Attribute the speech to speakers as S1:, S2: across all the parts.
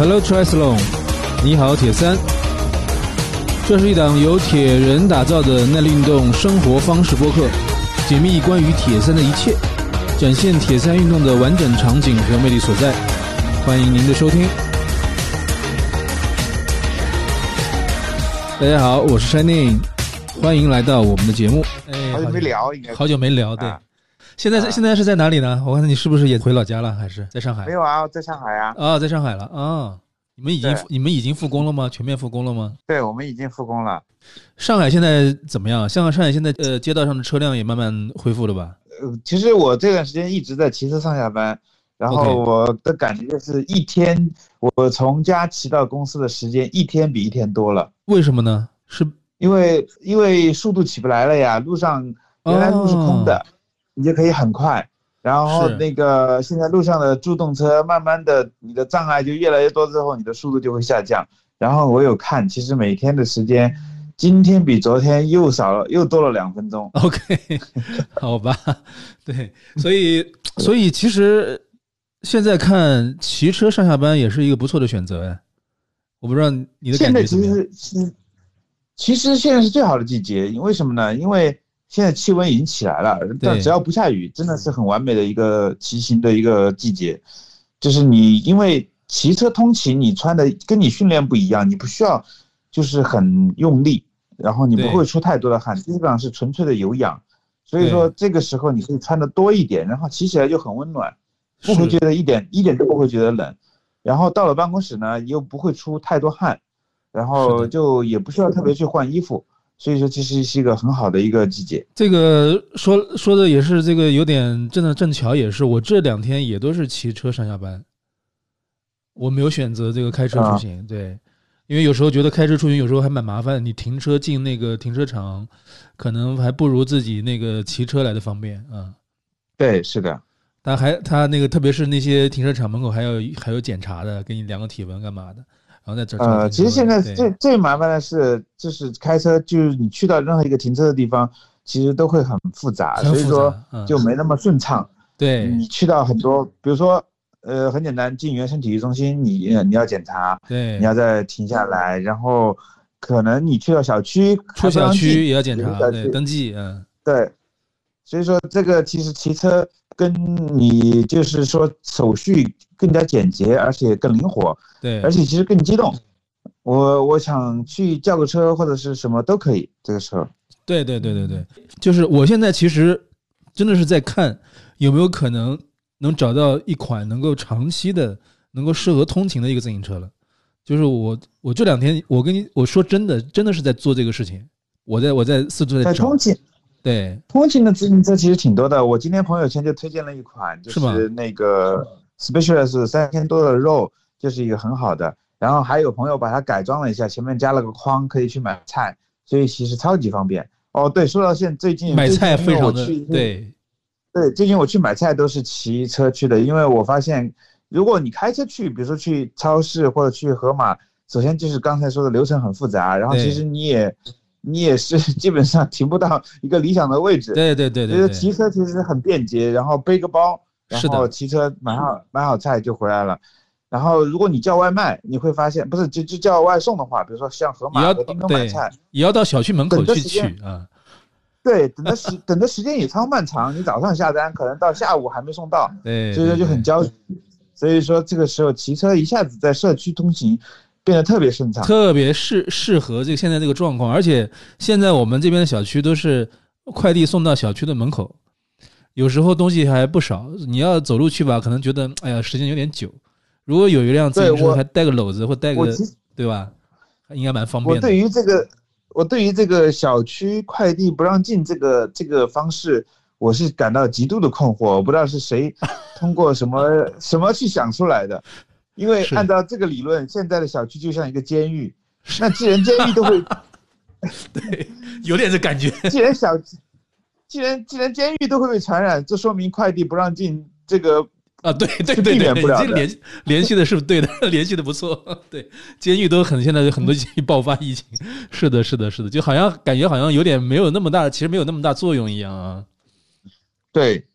S1: Hello Triathlon，你好铁三。这是一档由铁人打造的耐力运动生活方式播客，解密关于铁三的一切，展现铁三运动的完整场景和魅力所在。欢迎您的收听。大家好，我是 Shining，欢迎来到我们的节目。
S2: 哎，好久没聊，应该
S1: 好久没聊，对。现在在现在是在哪里呢？我看你是不是也回老家了，还是在上海？
S2: 没有啊，在上海啊。
S1: 啊，在上海了啊。你们已经你们已经复工了吗？全面复工了吗？
S2: 对，我们已经复工了。
S1: 上海现在怎么样？像上海现在呃，街道上的车辆也慢慢恢复了吧？
S2: 呃，其实我这段时间一直在骑车上下班，然后我的感觉就是一天我从家骑到公司的时间一天比一天多了。
S1: 为什么呢？是
S2: 因为因为速度起不来了呀，路上原来路是空的，你就可以很快。然后那个现在路上的助动车，慢慢的你的障碍就越来越多之后，你的速度就会下降。然后我有看，其实每天的时间，今天比昨天又少了，又多了两分钟。
S1: OK，好吧，对，所以所以其实现在看骑车上下班也是一个不错的选择哎。我不知道你的
S2: 感觉怎么样？现在其实其实现在是最好的季节，因为什么呢？因为现在气温已经起来了，但只要不下雨，真的是很完美的一个骑行的一个季节。就是你因为骑车通勤，你穿的跟你训练不一样，你不需要就是很用力，然后你不会出太多的汗，基本上是纯粹的有氧。所以说这个时候你可以穿的多一点，然后骑起来就很温暖，不会觉得一点一点都不会觉得冷。然后到了办公室呢，又不会出太多汗，然后就也不需要特别去换衣服。所以说，其实是一个很好的一个季节。
S1: 这个说说的也是这个有点正的正巧，也是我这两天也都是骑车上下班，我没有选择这个开车出行。对，因为有时候觉得开车出行有时候还蛮麻烦，你停车进那个停车场，可能还不如自己那个骑车来的方便啊。
S2: 对，是的。
S1: 他还他那个，特别是那些停车场门口还有还有检查的，给你量个体温干嘛的。然后在这
S2: 呃，其实现在最最麻烦的是，就是开车，就是你去到任何一个停车的地方，其实都会很复杂，所以说就没那么顺畅。
S1: 对，
S2: 你去到很多，比如说，呃，很简单，进原生体育中心，你你要检查，
S1: 对，
S2: 你要再停下来，然后可能你去到小区，
S1: 出小区也要检查，对，登记，嗯，
S2: 对，所以说这个其实骑车。跟你就是说手续更加简洁，而且更灵活，
S1: 对，
S2: 而且其实更激动。我我想去叫个车或者是什么都可以。这个时候，
S1: 对对对对对，就是我现在其实真的是在看有没有可能能找到一款能够长期的、能够适合通勤的一个自行车了。就是我我这两天我跟你我说真的，真的是在做这个事情。我在我在四处
S2: 在
S1: 找。对，
S2: 通勤的自行车其实挺多的。我今天朋友圈就推荐了一款，就是那个 Specialist 三千多的肉，就是一个很好的。然后还有朋友把它改装了一下，前面加了个筐，可以去买菜，所以其实超级方便。哦，对，说到现最近
S1: 买菜非常
S2: 的
S1: 对，
S2: 对，最近我去买菜都是骑车去的，因为我发现如果你开车去，比如说去超市或者去盒马，首先就是刚才说的流程很复杂，然后其实你也。你也是 基本上停不到一个理想的位置。
S1: 对对对对。
S2: 就是骑车其实很便捷，然后背个包，然后骑车买好买好菜就回来了。然后如果你叫外卖，你会发现不是就就叫外送的话，比如说像盒马和叮咚买菜，
S1: 也要到小区门口去取啊。
S2: 对，等的时等的时间也超漫长。你早上下单，可能到下午还没送到。
S1: 对。
S2: 所以说就很焦急。所以说这个时候骑车一下子在社区通行。变得特别顺畅，
S1: 特别适适合这个现在这个状况，而且现在我们这边的小区都是快递送到小区的门口，有时候东西还不少。你要走路去吧，可能觉得哎呀时间有点久。如果有一辆自行车，还带个篓子或带个，对吧？应该蛮方便。
S2: 我对于这个，我对于这个小区快递不让进这个这个方式，我是感到极度的困惑。我不知道是谁通过什么 什么去想出来的。因为按照这个理论，现在的小区就像一个监狱。那既然监狱都会，
S1: 对，有点这感觉。
S2: 既然小，既然既然监狱都会被传染，这说明快递不让进这个
S1: 啊，对对对对，这个联联系的是对的，联系的不错。对，监狱都很现在很多爆发疫情，是的，是的，是的，就好像感觉好像有点没有那么大，其实没有那么大作用一样啊。
S2: 对，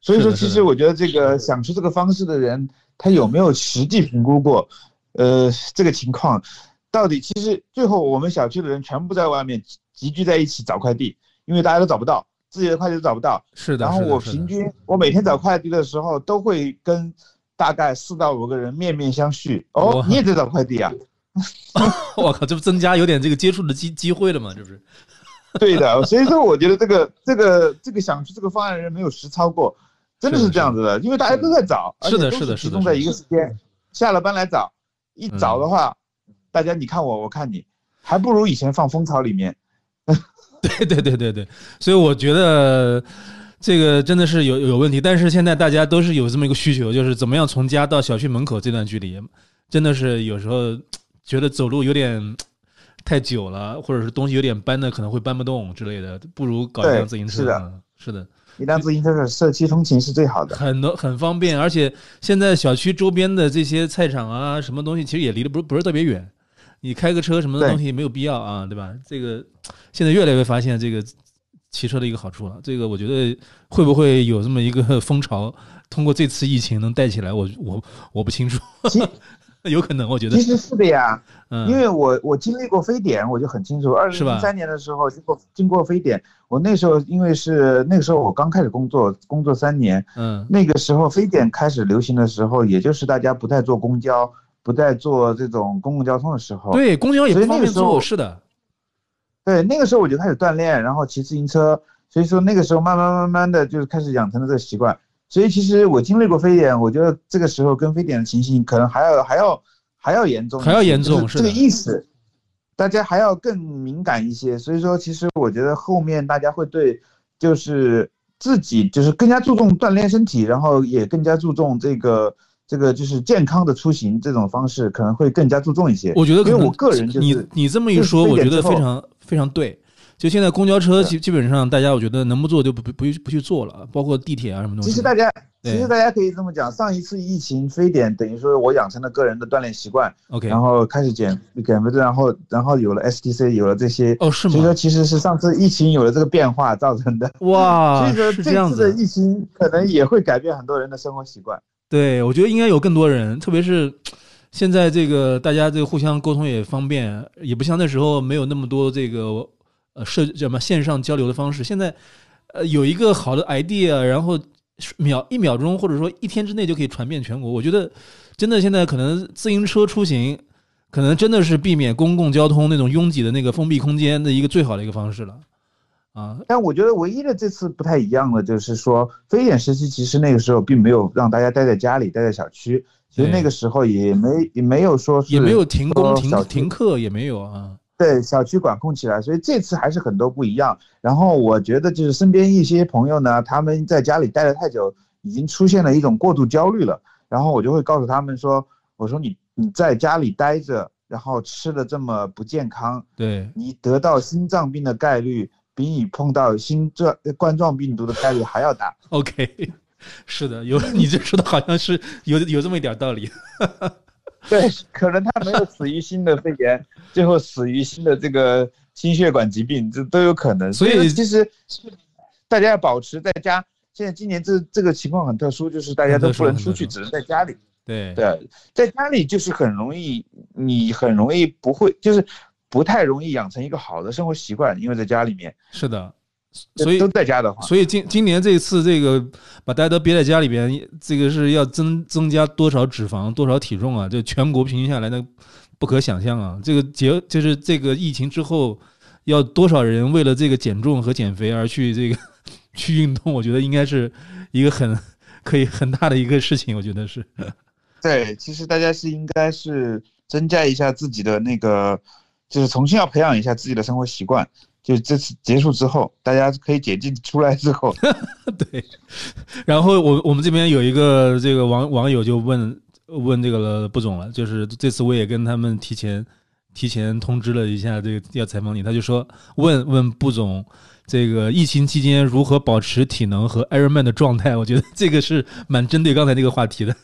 S2: 所以说其实我觉得这个想出这个方式的人。他有没有实际评估过？呃，这个情况到底其实最后我们小区的人全部在外面集聚在一起找快递，因为大家都找不到自己的快递都找不到。
S1: 是的。
S2: 然后我平均我每天找快递的时候都会跟大概四到五个人面面相觑。哦，你也在找快递啊？
S1: 我靠，这不增加有点这个接触的机机会了吗？这不是？
S2: 对的，所以说我觉得这个这个这个想出这个方案的人没有实操过，真的是这样子的，因为大家都在找，
S1: 是的，是的，
S2: 集中在一个时间，下了班来找，一找的话，大家你看我，我看你，还不如以前放蜂巢里面。
S1: 对对对对对，所以我觉得这个真的是有有问题，但是现在大家都是有这么一个需求，就是怎么样从家到小区门口这段距离，真的是有时候觉得走路有点。太久了，或者是东西有点搬的，可能会搬不动之类的，不如搞一辆自行车。
S2: 是的，
S1: 是的，
S2: 一辆自行车的社区通勤是最好的，
S1: 很多很方便。而且现在小区周边的这些菜场啊，什么东西其实也离得不不是特别远，你开个车什么的东西没有必要啊，对吧？这个现在越来越发现这个骑车的一个好处了。这个我觉得会不会有这么一个风潮，通过这次疫情能带起来？我我我不清楚。有可能，我觉得
S2: 其实是的呀，嗯，因为我我经历过非典，我就很清楚。二零零三年的时候，经过经过非典，我那时候因为是那个时候我刚开始工作，工作三年，
S1: 嗯，
S2: 那个时候非典开始流行的时候，也就是大家不再坐公交，不再坐这种公共交通的时候，
S1: 对，公交也不方便坐，是的，
S2: 对，那个时候我就开始锻炼，然后骑自行车，所以说那个时候慢慢慢慢的就是开始养成了这个习惯。所以其实我经历过非典，我觉得这个时候跟非典的情形可能还要还要还要严重，
S1: 还要严重，是
S2: 这个意思。大家还要更敏感一些。所以说，其实我觉得后面大家会对，就是自己就是更加注重锻炼身体，然后也更加注重这个这个就是健康的出行这种方式，可能会更加注重一些。
S1: 我觉得，
S2: 因为我个人就是
S1: 你你这么一说，我觉得非常非常对。就现在公交车基基本上大家我觉得能不坐就不不不不去坐了，包括地铁啊什么东
S2: 西。其实大家其实大家可以这么讲，上一次疫情非典等于说我养成了个人的锻炼习惯
S1: ，OK，
S2: 然后开始减减肥，然后然后有了 STC，有了这些
S1: 哦是吗？
S2: 所以说其实是上次疫情有了这个变化造成的
S1: 哇，
S2: 所以说这次的疫情可能也会改变很多人的生活习惯。
S1: 对，我觉得应该有更多人，特别是 现在这个大家这个互相沟通也方便，也不像那时候没有那么多这个。呃，社叫什么线上交流的方式？现在，呃，有一个好的 idea，然后秒一秒钟或者说一天之内就可以传遍全国。我觉得，真的现在可能自行车出行，可能真的是避免公共交通那种拥挤的那个封闭空间的一个最好的一个方式了。啊，
S2: 但我觉得唯一的这次不太一样的就是说，非典时期其实那个时候并没有让大家待在家里，待在小区，其实那个时候也没也没有说
S1: 也没有停工停停课也没有啊。
S2: 对小区管控起来，所以这次还是很多不一样。然后我觉得就是身边一些朋友呢，他们在家里待了太久，已经出现了一种过度焦虑了。然后我就会告诉他们说：“我说你你在家里待着，然后吃的这么不健康，
S1: 对
S2: 你得到心脏病的概率比你碰到新冠冠状病毒的概率还要大。
S1: ”OK，是的，有你这说的好像是有有这么一点道理。
S2: 对，可能他没有死于新的肺炎，最后死于新的这个心血管疾病，这都有可能。所以其实大家要保持在家。现在今年这这个情况很特殊，就是大家都不能出去，只能在家里。
S1: 对
S2: 对，在家里就是很容易，你很容易不会，就是不太容易养成一个好的生活习惯，因为在家里面。
S1: 是的。所以
S2: 都在家的话，
S1: 所以今今年这一次这个把大家都憋在家里边，这个是要增增加多少脂肪、多少体重啊？就全国平均下来，那不可想象啊！这个结就是这个疫情之后，要多少人为了这个减重和减肥而去这个 去运动？我觉得应该是一个很可以很大的一个事情。我觉得是。
S2: 对，其实大家是应该是增加一下自己的那个，就是重新要培养一下自己的生活习惯。就这次结束之后，大家可以解禁出来之后，
S1: 对。然后我我们这边有一个这个网网友就问问这个布总了，就是这次我也跟他们提前提前通知了一下，这个要采访你，他就说问问布总，这个疫情期间如何保持体能和 Ironman 的状态？我觉得这个是蛮针对刚才那个话题的。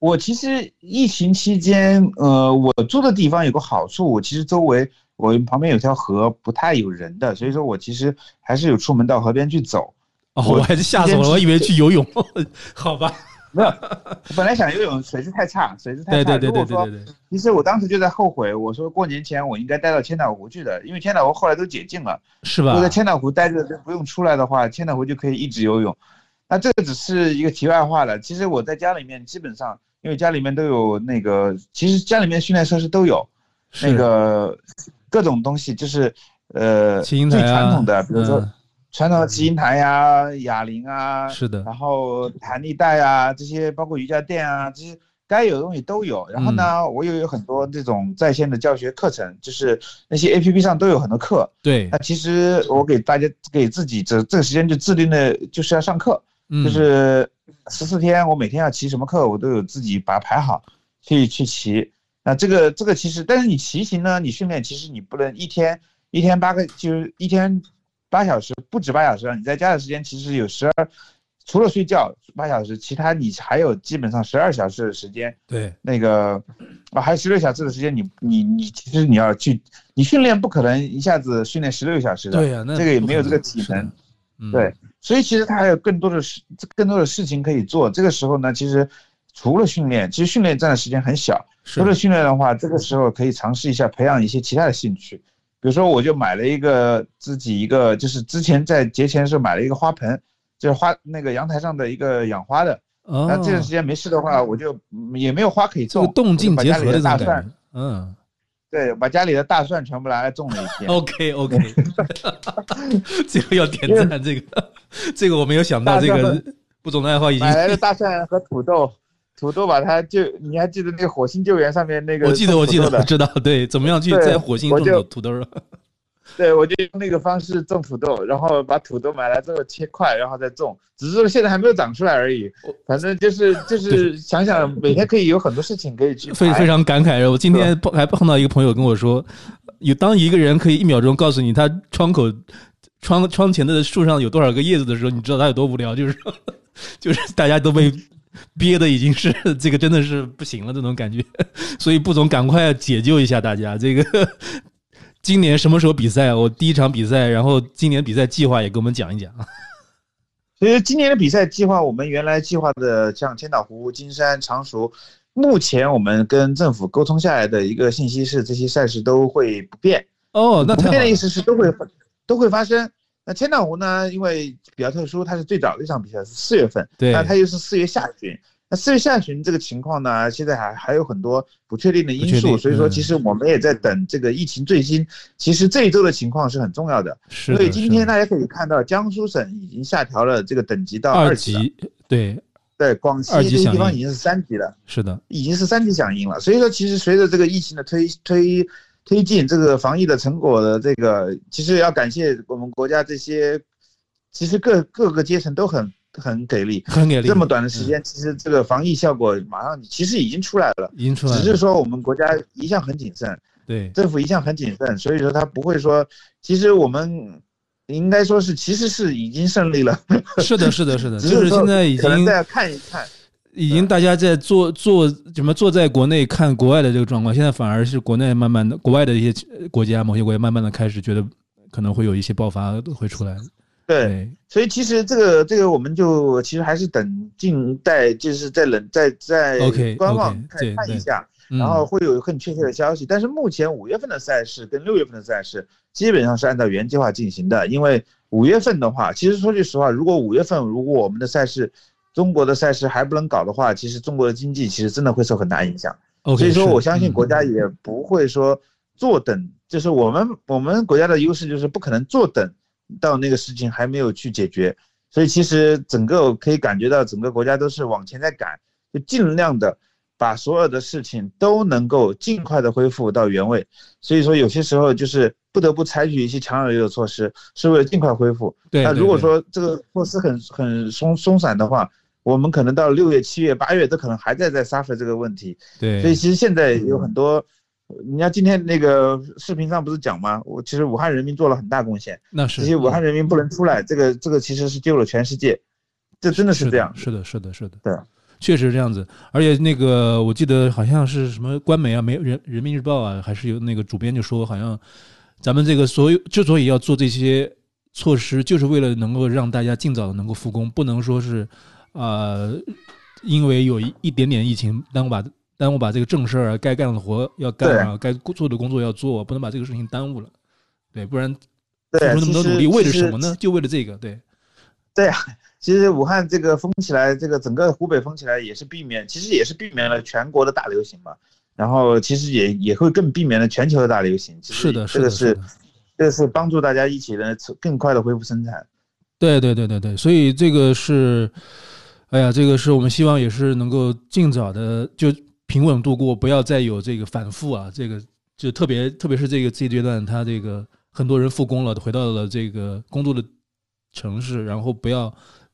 S2: 我其实疫情期间，呃，我住的地方有个好处，我其实周围。我旁边有条河，不太有人的，所以说我其实还是有出门到河边去走。
S1: 哦，我还是吓死我了，我以为去游泳。好吧，
S2: 没有，本来想游泳，水质太差，水质太
S1: 差。对对对对对对。
S2: 其实我当时就在后悔，我说过年前我应该待到千岛湖去的，因为千岛湖后来都解禁了，
S1: 是吧？
S2: 我在千岛湖待着就不用出来的话，千岛湖就可以一直游泳。那这个只是一个题外话了。其实我在家里面基本上，因为家里面都有那个，其实家里面训练设施都有，那个各种东西，就是呃最传统的，比如说。传统的骑行台呀、哑铃啊，
S1: 是的，
S2: 然后弹力带啊，这些包括瑜伽垫啊，这些该有的东西都有。然后呢，我又有很多这种在线的教学课程，就是那些 A P P 上都有很多课。
S1: 对，
S2: 那其实我给大家给自己这这个时间就制定的就是要上课，就是十四天，我每天要骑什么课，我都有自己把它排好，去去骑。那这个这个其实，但是你骑行呢，你训练其实你不能一天一天八个，就是一天。八小时不止八小时，你在家的时间其实有十二，除了睡觉八小时，其他你还有基本上十二小时的时间。
S1: 对，
S2: 那个啊，还有十六小时的时间，你你你，其实你要去，你训练不可能一下子训练十六小时的。
S1: 对呀，那
S2: 这个也没有这个体能。对，所以其实他还有更多的事，更多的事情可以做。这个时候呢，其实除了训练，其实训练占的时间很小。除了训练的话，这个时候可以尝试一下培养一些其他的兴趣。比如说，我就买了一个自己一个，就是之前在节前的时候买了一个花盆，就是花那个阳台上的一个养花的。那这段时间没事的话，我就也没有花可以种，
S1: 动静结合
S2: 的大蒜，
S1: 嗯，
S2: 对，把家里的大蒜全部拿来种了一天。
S1: OK OK，这个要点赞，这个这个我没有想到，这个不总的爱好已经
S2: 买来的 大蒜和土豆。土豆把它就你还记得那个火星救援上面那个？
S1: 我记得我记得我知道对，怎么样去在火星种土豆？
S2: 对，我就用那个方式种土豆，然后把土豆买来之后切块，然后再种，只是现在还没有长出来而已。反正就是就是想想每天可以有很多事情可以去。
S1: 非非常感慨，我今天碰还碰到一个朋友跟我说，有当一个人可以一秒钟告诉你他窗口窗窗前的树上有多少个叶子的时候，你知道他有多无聊，就是 就是大家都被。憋的已经是这个真的是不行了这种感觉，所以布总赶快解救一下大家。这个今年什么时候比赛？我第一场比赛，然后今年比赛计划也给我们讲一讲。
S2: 其实今年的比赛计划，我们原来计划的像千岛湖、金山、常熟，目前我们跟政府沟通下来的一个信息是，这些赛事都会不变。
S1: 哦，那
S2: 不变的意思是都会都会发生。那千岛湖呢？因为比较特殊，它是最早的一场比赛是四月份，
S1: 对，
S2: 那它又是四月下旬。那四月下旬这个情况呢，现在还还有很多不确定的因素，所以说其实我们也在等这个疫情最新。其实这一周的情况是很重要的，所以今天大家可以看到，江苏省已经下调了这个等级到二
S1: 级，对
S2: 对，广西这个地方已经是三级了，
S1: 是的，
S2: 已经是三级响应了。所以说，其实随着这个疫情的推推。推进这个防疫的成果的这个，其实要感谢我们国家这些，其实各各个阶层都很很给力，
S1: 很给力。
S2: 这么短的时间，其实这个防疫效果马上其实已经出来了，
S1: 已经出来了。
S2: 只是说我们国家一向很谨慎，
S1: 对，
S2: 政府一向很谨慎，所以说他不会说，其实我们应该说是其实是已经胜利了。
S1: 是的，是的，是的，就是现在已经
S2: 再看一看。
S1: 已经大家在坐坐怎么坐在国内看国外的这个状况，现在反而是国内慢慢的，国外的一些国家某些国家慢慢的开始觉得可能会有一些爆发会出来。
S2: 对，所以其实这个这个我们就其实还是等静待，就是在冷在在观望看看一下，然后会有更确切的消息。但是目前五月份的赛事跟六月份的赛事基本上是按照原计划进行的，因为五月份的话，其实说句实话，如果五月份如果我们的赛事。中国的赛事还不能搞的话，其实中国的经济其实真的会受很大影响。所以说，我相信国家也不会说坐等，就是我们我们国家的优势就是不可能坐等到那个事情还没有去解决。所以其实整个可以感觉到整个国家都是往前在赶，就尽量的把所有的事情都能够尽快的恢复到原位。所以说有些时候就是不得不采取一些强有力的措施，是为了尽快恢复。对那如果说这个措施很很松松散的话，我们可能到六月、七月、八月都可能还在在 suffer 这个问题，
S1: 对，
S2: 所以其实现在有很多，你看今天那个视频上不是讲吗？我其实武汉人民做了很大贡献，
S1: 那是。
S2: 这些武汉人民不能出来，这个这个其实是救了全世界，这真的是这样，
S1: 是的，是的，是的，
S2: 对，
S1: 确实这样子。而且那个我记得好像是什么官媒啊，没人人民日报啊，还是有那个主编就说，好像咱们这个所有之所以要做这些措施，就是为了能够让大家尽早的能够复工，不能说是。呃，因为有一一点点疫情耽误把耽误把这个正事儿该干的活要干啊，该做的工作要做，不能把这个事情耽误了。对，不然付出那么多努力为了什么呢？就为了这个，对。
S2: 对啊，其实武汉这个封起来，这个整个湖北封起来也是避免，其实也是避免了全国的大流行嘛。然后其实也也会更避免了全球的大流行。
S1: 是的，
S2: 是的
S1: 是，
S2: 这个是帮助大家一起的更快的恢复生产。
S1: 对对对对对，所以这个是，哎呀，这个是我们希望也是能够尽早的就平稳度过，不要再有这个反复啊。这个就特别特别是这个这阶段，他这个很多人复工了，回到了这个工作的城市，然后不要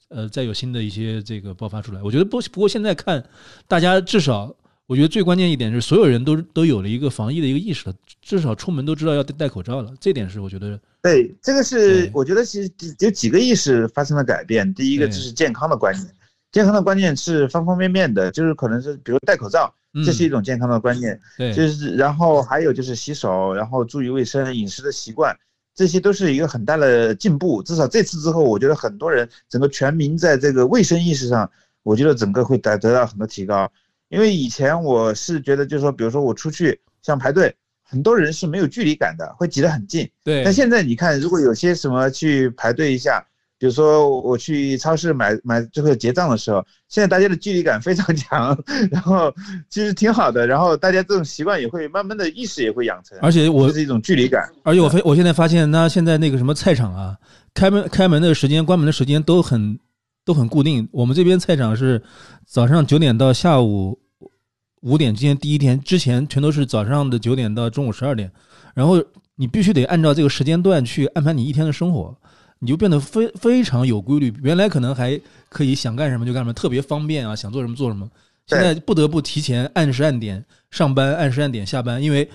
S1: 呃再有新的一些这个爆发出来。我觉得不不过现在看，大家至少。我觉得最关键一点是，所有人都都有了一个防疫的一个意识了，至少出门都知道要戴口罩了。这点是我觉得，
S2: 对，这个是我觉得其实有几个意识发生了改变。第一个就是健康的观念，健康的观念是方方面面的，就是可能是比如戴口罩，这是一种健康的观念，
S1: 对，
S2: 就是然后还有就是洗手，然后注意卫生、饮食的习惯，这些都是一个很大的进步。至少这次之后，我觉得很多人整个全民在这个卫生意识上，我觉得整个会得得到很多提高。因为以前我是觉得，就是说，比如说我出去像排队，很多人是没有距离感的，会挤得很近。
S1: 对。
S2: 但现在你看，如果有些什么去排队一下，比如说我去超市买买最后结账的时候，现在大家的距离感非常强，然后其实挺好的，然后大家这种习惯也会慢慢的意识也会养成。
S1: 而且我
S2: 是一种距离感。
S1: 而且我非我现在发现，那现在那个什么菜场啊，开门开门的时间、关门的时间都很都很固定。我们这边菜场是早上九点到下午。五点之间第一天之前全都是早上的九点到中午十二点，然后你必须得按照这个时间段去安排你一天的生活，你就变得非非常有规律。原来可能还可以想干什么就干什么，特别方便啊，想做什么做什么。现在不得不提前按时按点上班，按时按点下班，因为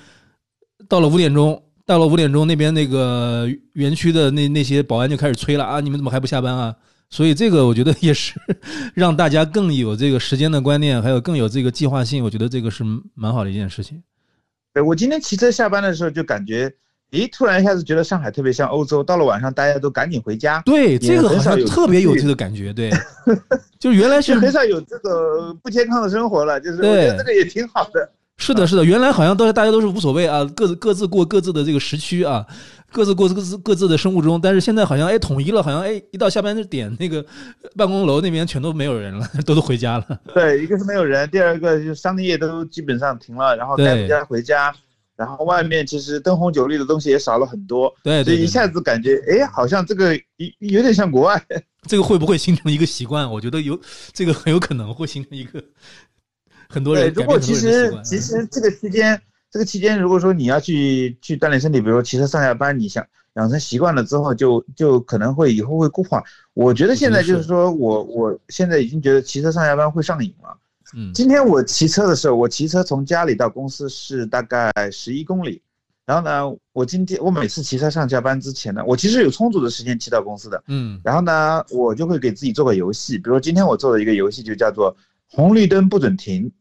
S1: 到了五点钟，到了五点钟那边那个园区的那那些保安就开始催了啊，你们怎么还不下班啊？所以这个我觉得也是 让大家更有这个时间的观念，还有更有这个计划性。我觉得这个是蛮好的一件事情。
S2: 对我今天骑车下班的时候就感觉，咦，突然一下子觉得上海特别像欧洲。到了晚上，大家都赶紧回家。
S1: 对，这个好像特别有这个感觉。对，就原来是
S2: 很少有这个不健康的生活了。就是我觉得这个也挺好的。
S1: 是的，是的，原来好像都是大家都是无所谓啊，各自各自过各自的这个时区啊。各自过各自各自的生物钟，但是现在好像哎统一了，好像哎一到下班的点那个办公楼那边全都没有人了，都都回家了。
S2: 对，一个是没有人，第二个就商业都基本上停了，然后该回家回家，然后外面其实灯红酒绿的东西也少了很多。
S1: 对，
S2: 所以一下子感觉哎，好像这个有有点像国外。
S1: 这个会不会形成一个习惯？我觉得有这个很有可能会形成一个很多人。
S2: 如果其实其实这个期间。这个期间，如果说你要去去锻炼身体，比如说骑车上下班，你想养成习惯了之后，就就可能会以后会固化。我觉得现在就是说我我现在已经觉得骑车上下班会上瘾了。
S1: 嗯，
S2: 今天我骑车的时候，我骑车从家里到公司是大概十一公里。然后呢，我今天我每次骑车上下班之前呢，我其实有充足的时间骑到公司的。
S1: 嗯，
S2: 然后呢，我就会给自己做个游戏，比如说今天我做的一个游戏就叫做红绿灯不准停。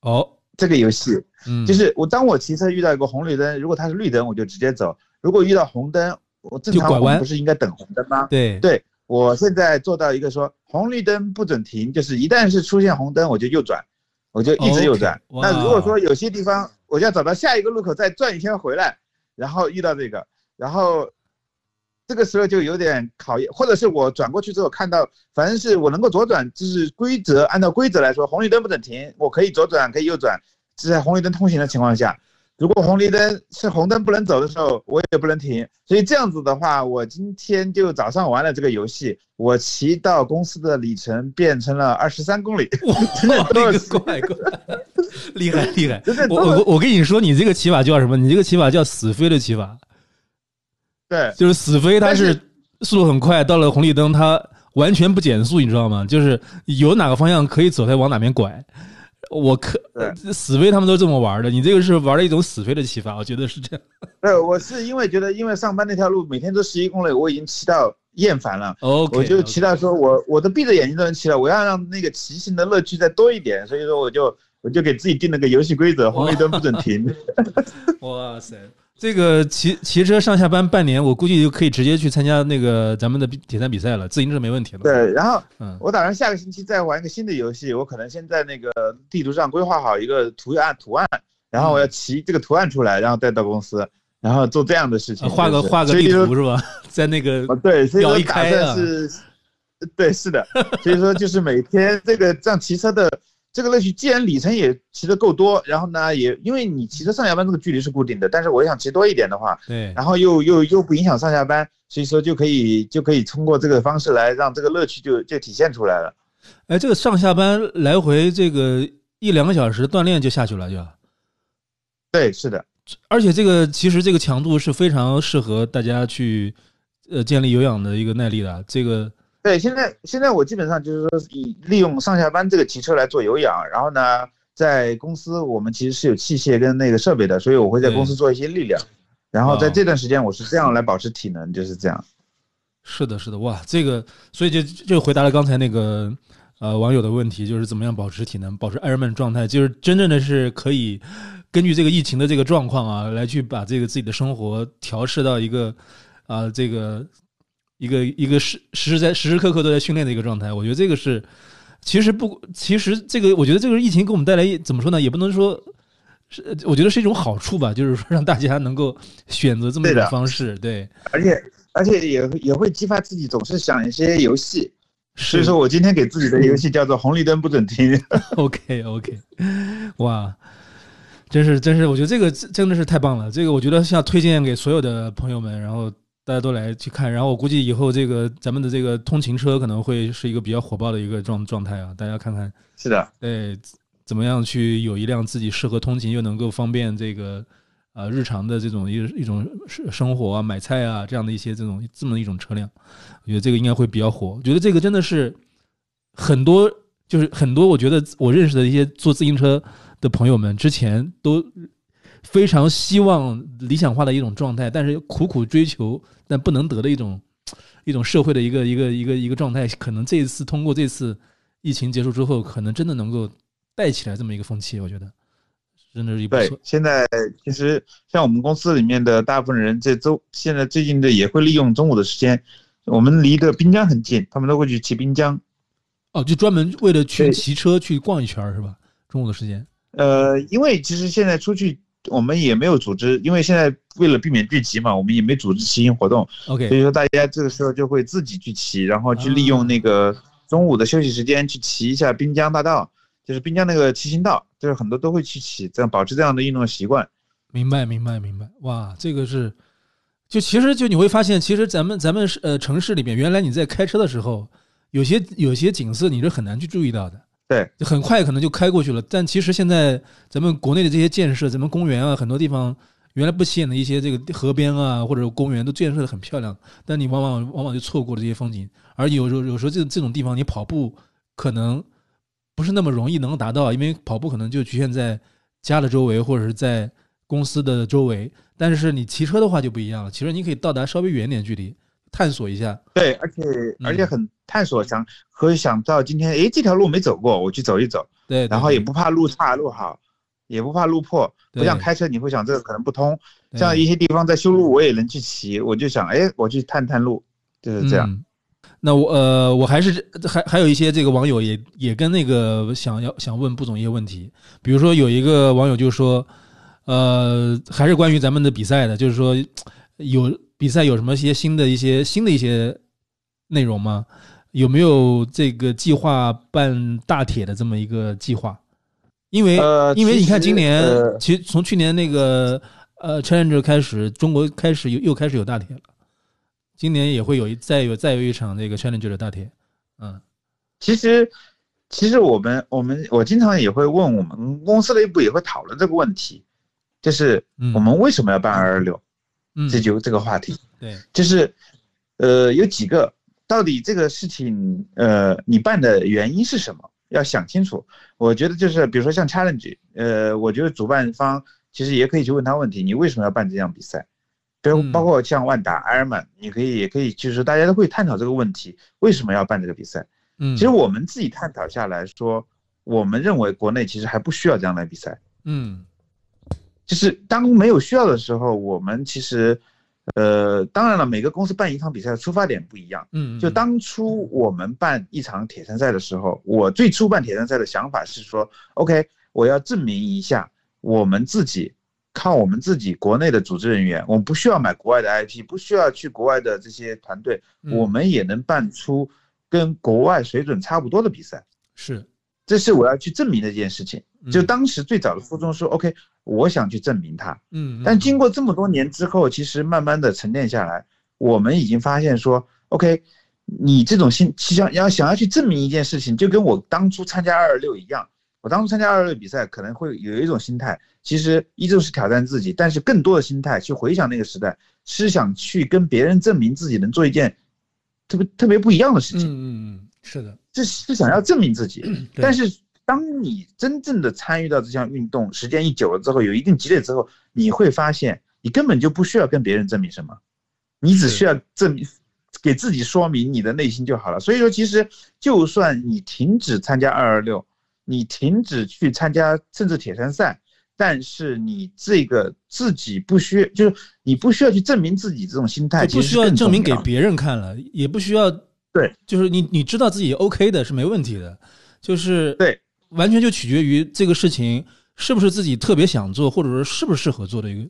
S1: 哦。
S2: 这个游戏，
S1: 嗯，
S2: 就是我当我骑车遇到一个红绿灯，如果它是绿灯，我就直接走；如果遇到红灯，我正常我们不是应该等红灯吗？
S1: 对
S2: 对，我现在做到一个说红绿灯不准停，就是一旦是出现红灯，我就右转，我就一直右转。那如果说有些地方我要找到下一个路口再转一圈回来，然后遇到这个，然后这个时候就有点考验，或者是我转过去之后看到，反正是我能够左转，就是规则按照规则来说，红绿灯不准停，我可以左转，可以右转。是在红绿灯通行的情况下，如果红绿灯是红灯不能走的时候，我也不能停。所以这样子的话，我今天就早上玩了这个游戏，我骑到公司的里程变成了二十三公里。
S1: 哇，那个 怪怪，厉害厉害！我我我跟你说，你这个骑法叫什么？你这个骑法叫死飞的骑法。
S2: 对，
S1: 就是死飞，它是速度很快，到了红绿灯它完全不减速，你知道吗？就是有哪个方向可以走，它往哪边拐。我可死飞他们都这么玩的，你这个是玩了一种死飞的骑法，我觉得是这样。
S2: 对，我是因为觉得，因为上班那条路每天都十一公里，我已经骑到厌烦了。
S1: OK，
S2: 我就骑到说，我我都闭着眼睛都能骑了，我要让那个骑行的乐趣再多一点，所以说我就我就给自己定了个游戏规则：红绿灯不准停。
S1: 哇塞，这个骑骑车上下班半年，我估计就可以直接去参加那个咱们的铁三比赛了，自行车没问题了。
S2: 对，然后嗯，我打算下个星期再玩一个新的游戏，我可能先在那个地图上规划好一个图案图案，然后我要骑这个图案出来，然后带到公司，然后做这样的事情，
S1: 画个画个地图是吧？在那个
S2: 对，所以
S1: 说打
S2: 算是，对，是的，所以说就是每天这个这样骑车的。这个乐趣，既然里程也骑得够多，然后呢，也因为你骑车上下班这个距离是固定的，但是我想骑多一点的话，
S1: 对，
S2: 然后又又又不影响上下班，所以说就可以就可以通过这个方式来让这个乐趣就就体现出来了。
S1: 哎，这个上下班来回这个一两个小时锻炼就下去了，就。
S2: 对，是的，
S1: 而且这个其实这个强度是非常适合大家去呃建立有氧的一个耐力的，这个。
S2: 对，现在现在我基本上就是说以利用上下班这个骑车来做有氧，然后呢，在公司我们其实是有器械跟那个设备的，所以我会在公司做一些力量，然后在这段时间我是这样来保持体能，就是这样。
S1: 是的，是的，哇，这个所以就就回答了刚才那个呃网友的问题，就是怎么样保持体能，保持 Ironman 状态，就是真正的是可以根据这个疫情的这个状况啊，来去把这个自己的生活调试到一个啊这个。一个一个时时在时时刻刻都在训练的一个状态，我觉得这个是，其实不，其实这个我觉得这个疫情给我们带来怎么说呢？也不能说是，我觉得是一种好处吧，就是说让大家能够选择这么一种方式，对，
S2: 而且而且也也会激发自己总是想一些游戏，所以说我今天给自己的游戏叫做红绿灯不准停。
S1: OK OK，哇，真是真是，我觉得这个真的是太棒了，这个我觉得要推荐给所有的朋友们，然后。大家都来去看，然后我估计以后这个咱们的这个通勤车可能会是一个比较火爆的一个状状态啊！大家看看，
S2: 是的，
S1: 对，怎么样去有一辆自己适合通勤又能够方便这个呃日常的这种一一种生活啊、买菜啊这样的一些这种这么一种车辆，我觉得这个应该会比较火。我觉得这个真的是很多，就是很多，我觉得我认识的一些做自行车的朋友们之前都。非常希望理想化的一种状态，但是苦苦追求但不能得的一种一种社会的一个一个一个一个状态，可能这一次通过这次疫情结束之后，可能真的能够带起来这么一个风气。我觉得真的是一
S2: 对。现在其实像我们公司里面的大部分人，这周现在最近的也会利用中午的时间，我们离的滨江很近，他们都会去骑滨江。
S1: 哦，就专门为了去骑车去逛一圈是吧？中午的时间。
S2: 呃，因为其实现在出去。我们也没有组织，因为现在为了避免聚集嘛，我们也没组织骑行活动。
S1: OK，
S2: 所以说大家这个时候就会自己去骑，然后去利用那个中午的休息时间去骑一下滨江大道，就是滨江那个骑行道，就是很多都会去骑，这样保持这样的运动习惯。
S1: 明白，明白，明白。哇，这个是，就其实就你会发现，其实咱们咱们是呃城市里面，原来你在开车的时候，有些有些景色你是很难去注意到的。
S2: 对，
S1: 很快可能就开过去了。但其实现在咱们国内的这些建设，咱们公园啊，很多地方原来不起眼的一些这个河边啊，或者公园都建设的很漂亮。但你往往往往就错过了这些风景。而有时候有时候这这种地方，你跑步可能不是那么容易能达到，因为跑步可能就局限在家的周围或者是在公司的周围。但是你骑车的话就不一样了，其实你可以到达稍微远点距离。探索一下，
S2: 对，而且而且很探索，想可以想到今天，哎，这条路没走过，我去走一走，
S1: 对，
S2: 然后也不怕路差路好，也不怕路破，不像开车你会想这个可能不通，像一些地方在修路，我也能去骑，我就想，哎，我去探探路，就是这样。
S1: 那我呃，我还是还还有一些这个网友也也跟那个想要想问布总一些问题，比如说有一个网友就说，呃，还是关于咱们的比赛的，就是说有。比赛有什么一些新的一些新的一些内容吗？有没有这个计划办大铁的这么一个计划？因为因为你看今年其实从去年那个呃 Challenger 开始，中国开始又又开始有大铁了。今年也会有一再有再有一场那个 Challenger 的大铁。嗯，
S2: 其实其实我们我们我经常也会问我们公司内部也会讨论这个问题，就是我们为什么要办二二六？这就这个话题，
S1: 对，
S2: 就是，呃，有几个，到底这个事情，呃，你办的原因是什么？要想清楚。我觉得就是，比如说像 challenge，呃，我觉得主办方其实也可以去问他问题，你为什么要办这样比赛？比如包括像万达、埃尔曼，你可以也可以，就是大家都会探讨这个问题，为什么要办这个比赛？
S1: 嗯，
S2: 其实我们自己探讨下来说，我们认为国内其实还不需要这样的比赛。
S1: 嗯。
S2: 就是当没有需要的时候，我们其实，呃，当然了，每个公司办一场比赛的出发点不一样。
S1: 嗯，
S2: 就当初我们办一场铁三赛的时候，我最初办铁三赛的想法是说，OK，我要证明一下我们自己，靠我们自己国内的组织人员，我们不需要买国外的 IP，不需要去国外的这些团队，我们也能办出跟国外水准差不多的比赛。
S1: 是，
S2: 这是我要去证明的一件事情。就当时最早的初衷说，OK，我想去证明它。
S1: 嗯，
S2: 但经过这么多年之后，其实慢慢的沉淀下来，我们已经发现说，OK，你这种心，想要想要去证明一件事情，就跟我当初参加二二六一样。我当初参加二二六比赛，可能会有一种心态，其实依旧是挑战自己，但是更多的心态去回想那个时代，是想去跟别人证明自己能做一件特别特别不一样的事情。
S1: 嗯嗯嗯，是的，
S2: 这是想要证明自己，但是。当你真正的参与到这项运动，时间一久了之后，有一定积累之后，你会发现你根本就不需要跟别人证明什么，你只需要证明给自己说明你的内心就好了。所以说，其实就算你停止参加二二六，你停止去参加甚至铁三赛，但是你这个自己不需就是你不需要去证明自己这种心态，
S1: 不需要证明给别人看了，也不需要
S2: 对，
S1: 就是你你知道自己 OK 的是没问题的，就是
S2: 对。
S1: 完全就取决于这个事情是不是自己特别想做，或者说适不适合做的一个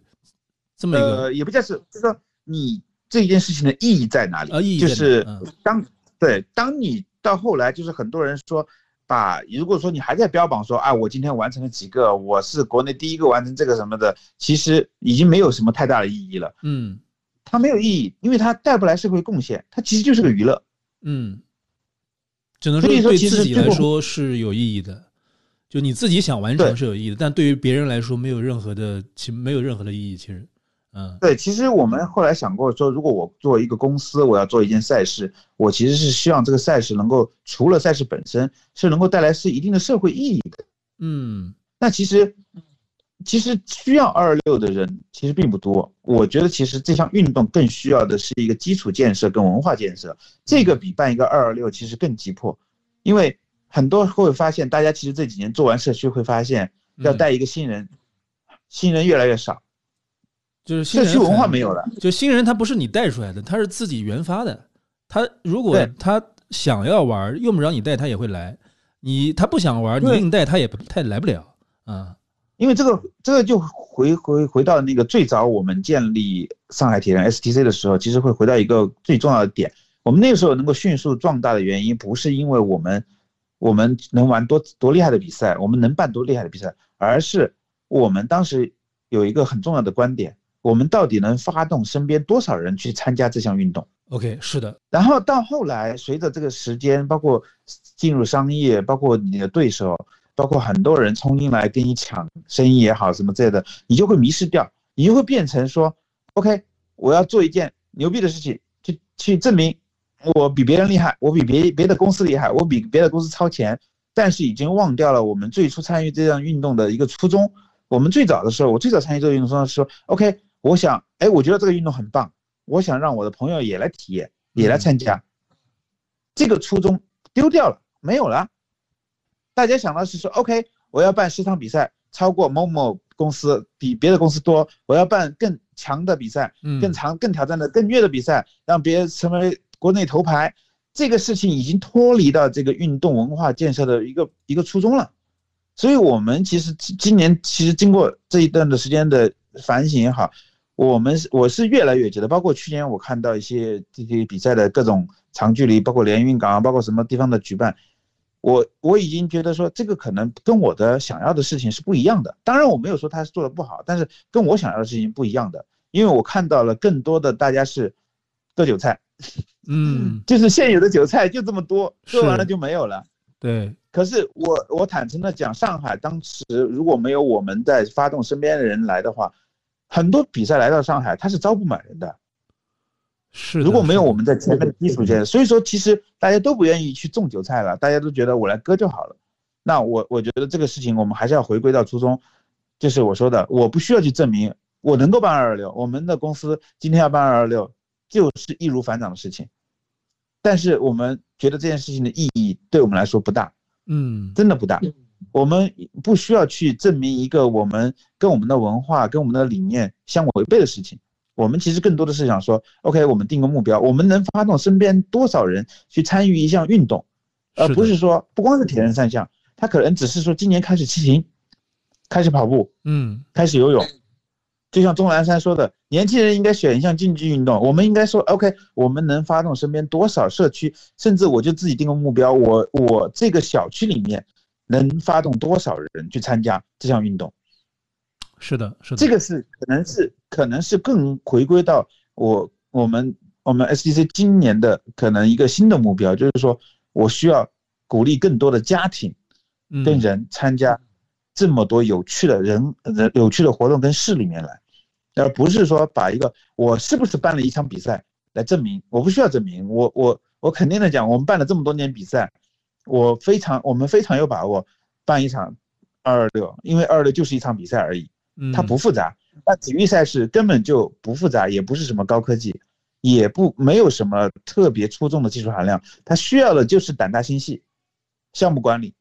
S1: 这么一个，
S2: 呃，也不叫是，就是说你这件事情的意义在哪里？
S1: 啊，意义
S2: 就是当对当你到后来，就是很多人说，把如果说你还在标榜说啊，我今天完成了几个，我是国内第一个完成这个什么的，其实已经没有什么太大的意义了。
S1: 嗯，
S2: 它没有意义，因为它带不来社会贡献，它其实就是个娱乐。
S1: 嗯，只能说对自己来说是有意义的。就你自己想完成是有意义的，但对于别人来说没有任何的其没有任何的意义。其实，嗯，
S2: 对，其实我们后来想过说，如果我做一个公司，我要做一件赛事，我其实是希望这个赛事能够除了赛事本身是能够带来是一定的社会意义的。
S1: 嗯，
S2: 那其实其实需要二六的人其实并不多。我觉得其实这项运动更需要的是一个基础建设跟文化建设，这个比办一个二二六其实更急迫，因为。很多会发现，大家其实这几年做完社区会发现，要带一个新人，新人越来越少，
S1: 就是
S2: 社区文化没有了。
S1: 就新人他不是你带出来的，他是自己原发的。他如果他想要玩，用不着你带他也会来。你他不想玩，你硬带他也不他也来不了啊。
S2: 因为这个这个就回回回到那个最早我们建立上海铁人 STC 的时候，其实会回到一个最重要的点。我们那个时候能够迅速壮大的原因，不是因为我们。我们能玩多多厉害的比赛，我们能办多厉害的比赛，而是我们当时有一个很重要的观点：我们到底能发动身边多少人去参加这项运动
S1: ？OK，是的。
S2: 然后到后来，随着这个时间，包括进入商业，包括你的对手，包括很多人冲进来跟你抢生意也好，什么之类的，你就会迷失掉，你就会变成说：OK，我要做一件牛逼的事情，去去证明。我比别人厉害，我比别别的公司厉害，我比别的公司超前，但是已经忘掉了我们最初参与这项运动的一个初衷。我们最早的时候，我最早参与这个运动时说，OK，我想，哎，我觉得这个运动很棒，我想让我的朋友也来体验，也来参加。这个初衷丢掉了，没有了。大家想到是说，OK，我要办十场比赛，超过某某公司，比别的公司多，我要办更强的比赛，更长、更挑战的、更虐的比赛，让别人成为。国内头牌这个事情已经脱离到这个运动文化建设的一个一个初衷了，所以我们其实今年其实经过这一段的时间的反省也好，我们是我是越来越觉得，包括去年我看到一些这些比赛的各种长距离，包括连云港，包括什么地方的举办，我我已经觉得说这个可能跟我的想要的事情是不一样的。当然我没有说他是做的不好，但是跟我想要的事情不一样的，因为我看到了更多的大家是割韭菜。
S1: 嗯，
S2: 就是现有的韭菜就这么多，割完了就没有了。
S1: 对，
S2: 可是我我坦诚的讲，上海当时如果没有我们在发动身边的人来的话，很多比赛来到上海他是招不满人的。
S1: 是，
S2: 如果没有我们在前面的基础建设，所以说其实大家都不愿意去种韭菜了，大家都觉得我来割就好了。那我我觉得这个事情我们还是要回归到初衷，就是我说的，我不需要去证明我能够办二二六，我们的公司今天要办二二六。就是易如反掌的事情，但是我们觉得这件事情的意义对我们来说不大，
S1: 嗯，
S2: 真的不大，我们不需要去证明一个我们跟我们的文化、跟我们的理念相违背的事情。我们其实更多的是想说，OK，我们定个目标，我们能发动身边多少人去参与一项运动，而不是说不光是铁人三项，他可能只是说今年开始骑行，开始跑步，
S1: 嗯，
S2: 开始游泳。就像钟南山说的，年轻人应该选一项竞技运动。我们应该说，OK，我们能发动身边多少社区，甚至我就自己定个目标，我我这个小区里面能发动多少人去参加这项运动？
S1: 是的，是的，
S2: 这个是可能是可能是更回归到我我们我们 SDC 今年的可能一个新的目标，就是说我需要鼓励更多的家庭跟人参加这么多有趣的人人有趣的活动跟事里面来。而不是说把一个我是不是办了一场比赛来证明，我不需要证明，我我我肯定的讲，我们办了这么多年比赛，我非常我们非常有把握办一场二二六，因为二二六就是一场比赛而已，它不复杂。那体育赛事根本就不复杂，也不是什么高科技，也不没有什么特别出众的技术含量，它需要的就是胆大心细、项目管理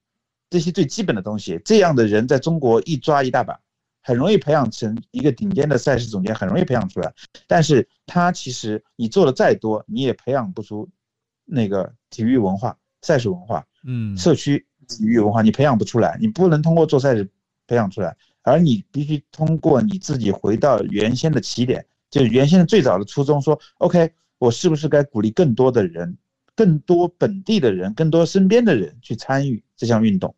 S2: 这些最基本的东西。这样的人在中国一抓一大把。很容易培养成一个顶尖的赛事总监，很容易培养出来。但是他其实你做的再多，你也培养不出那个体育文化、赛事文化，
S1: 嗯，
S2: 社区体育文化，你培养不出来。你不能通过做赛事培养出来，而你必须通过你自己回到原先的起点，就是原先的最早的初衷，说 OK，我是不是该鼓励更多的人、更多本地的人、更多身边的人去参与这项运动？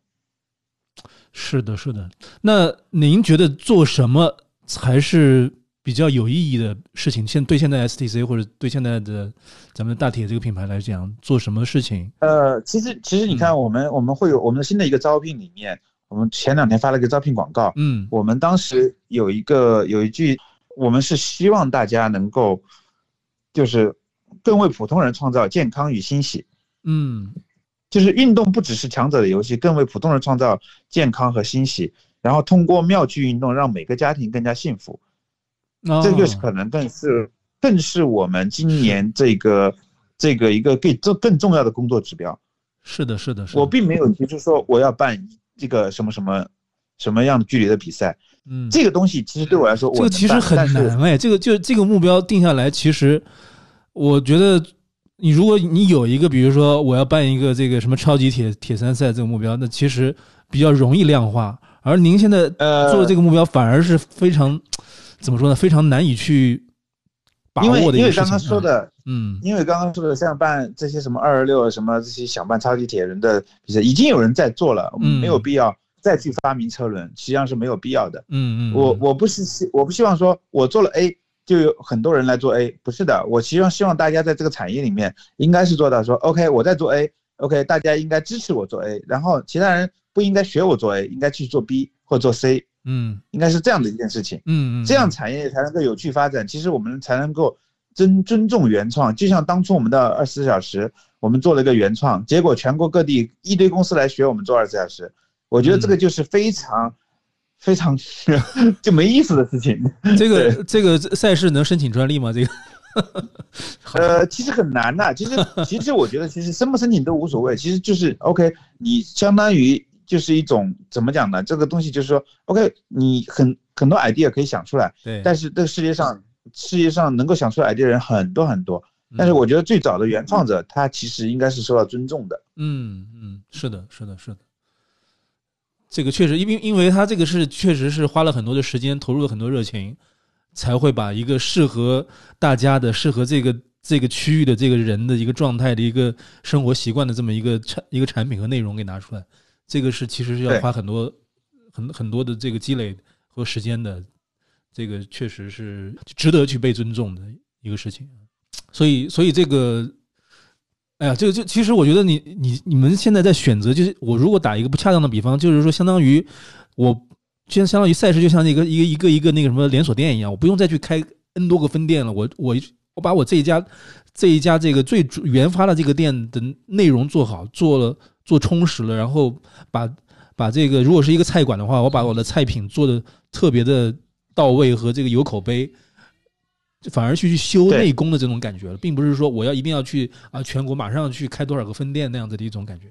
S1: 是的，是的。那您觉得做什么才是比较有意义的事情？现对现在 STC 或者对现在的咱们大铁这个品牌来讲，做什么事情？
S2: 呃，其实其实你看，我们我们会有我们的新的一个招聘里面，我们前两天发了一个招聘广告。
S1: 嗯，
S2: 我们当时有一个有一句，我们是希望大家能够，就是更为普通人创造健康与欣喜。
S1: 嗯。
S2: 就是运动不只是强者的游戏，更为普通人创造健康和欣喜，然后通过妙趣运动让每个家庭更加幸福。这个是可能更是更是我们今年这个这个一个更重更重要的工作指标。
S1: 是的，是的，是
S2: 我并没有提出说我要办这个什么什么什么样的距离的比赛。
S1: 嗯，
S2: 这个东西其实对我来说，
S1: 这个其实很难哎。这个就这个目标定下来，其实我觉得。你如果你有一个，比如说我要办一个这个什么超级铁铁三赛这个目标，那其实比较容易量化。而您现在做的这个目标反而是非常怎么说呢？非常难以去把握的
S2: 因为刚刚说的，
S1: 嗯，
S2: 因为刚刚说的像办这些什么二二六什么这些想办超级铁人的比赛，已经有人在做了，没有必要再去发明车轮，实际上是没有必要的。
S1: 嗯嗯，
S2: 我我不是希我不希望说我做了 A。就有很多人来做 A，不是的，我希望希望大家在这个产业里面应该是做到说 OK，我在做 A，OK，大家应该支持我做 A，然后其他人不应该学我做 A，应该去做 B 或做
S1: C，嗯，
S2: 应该是这样的一件事情，
S1: 嗯嗯，
S2: 这样产业才能够有序发展。其实我们才能够尊尊重原创，就像当初我们的二十四小时，我们做了一个原创，结果全国各地一堆公司来学我们做二十四小时，我觉得这个就是非常。非常 就没意思的事情。
S1: 这个这个赛事能申请专利吗？这个，
S2: 呃，其实很难的。其实其实我觉得，其实申不申请都无所谓。其实就是 OK，你相当于就是一种怎么讲呢？这个东西就是说 OK，你很很多 idea 可以想出来。
S1: 对。
S2: 但是这个世界上世界上能够想出 idea 的人很多很多。但是我觉得最早的原创者，他其实应该是受到尊重的。
S1: 嗯嗯，是的，是的，是的。这个确实，因为因为他这个是确实是花了很多的时间，投入了很多热情，才会把一个适合大家的、适合这个这个区域的这个人的一个状态的一个生活习惯的这么一个产一个产品和内容给拿出来。这个是其实是要花很多很很多的这个积累和时间的，这个确实是值得去被尊重的一个事情。所以，所以这个。哎呀，这个就其实我觉得你你你们现在在选择，就是我如果打一个不恰当的比方，就是说相当于我，现相当于赛事就像一个一个一个一个那个什么连锁店一样，我不用再去开 N 多个分店了，我我我把我这一家这一家这个最主研发的这个店的内容做好，做了做充实了，然后把把这个如果是一个菜馆的话，我把我的菜品做的特别的到位和这个有口碑。反而去去修内功的这种感觉了，并不是说我要一定要去啊全国马上去开多少个分店那样子的一种感觉，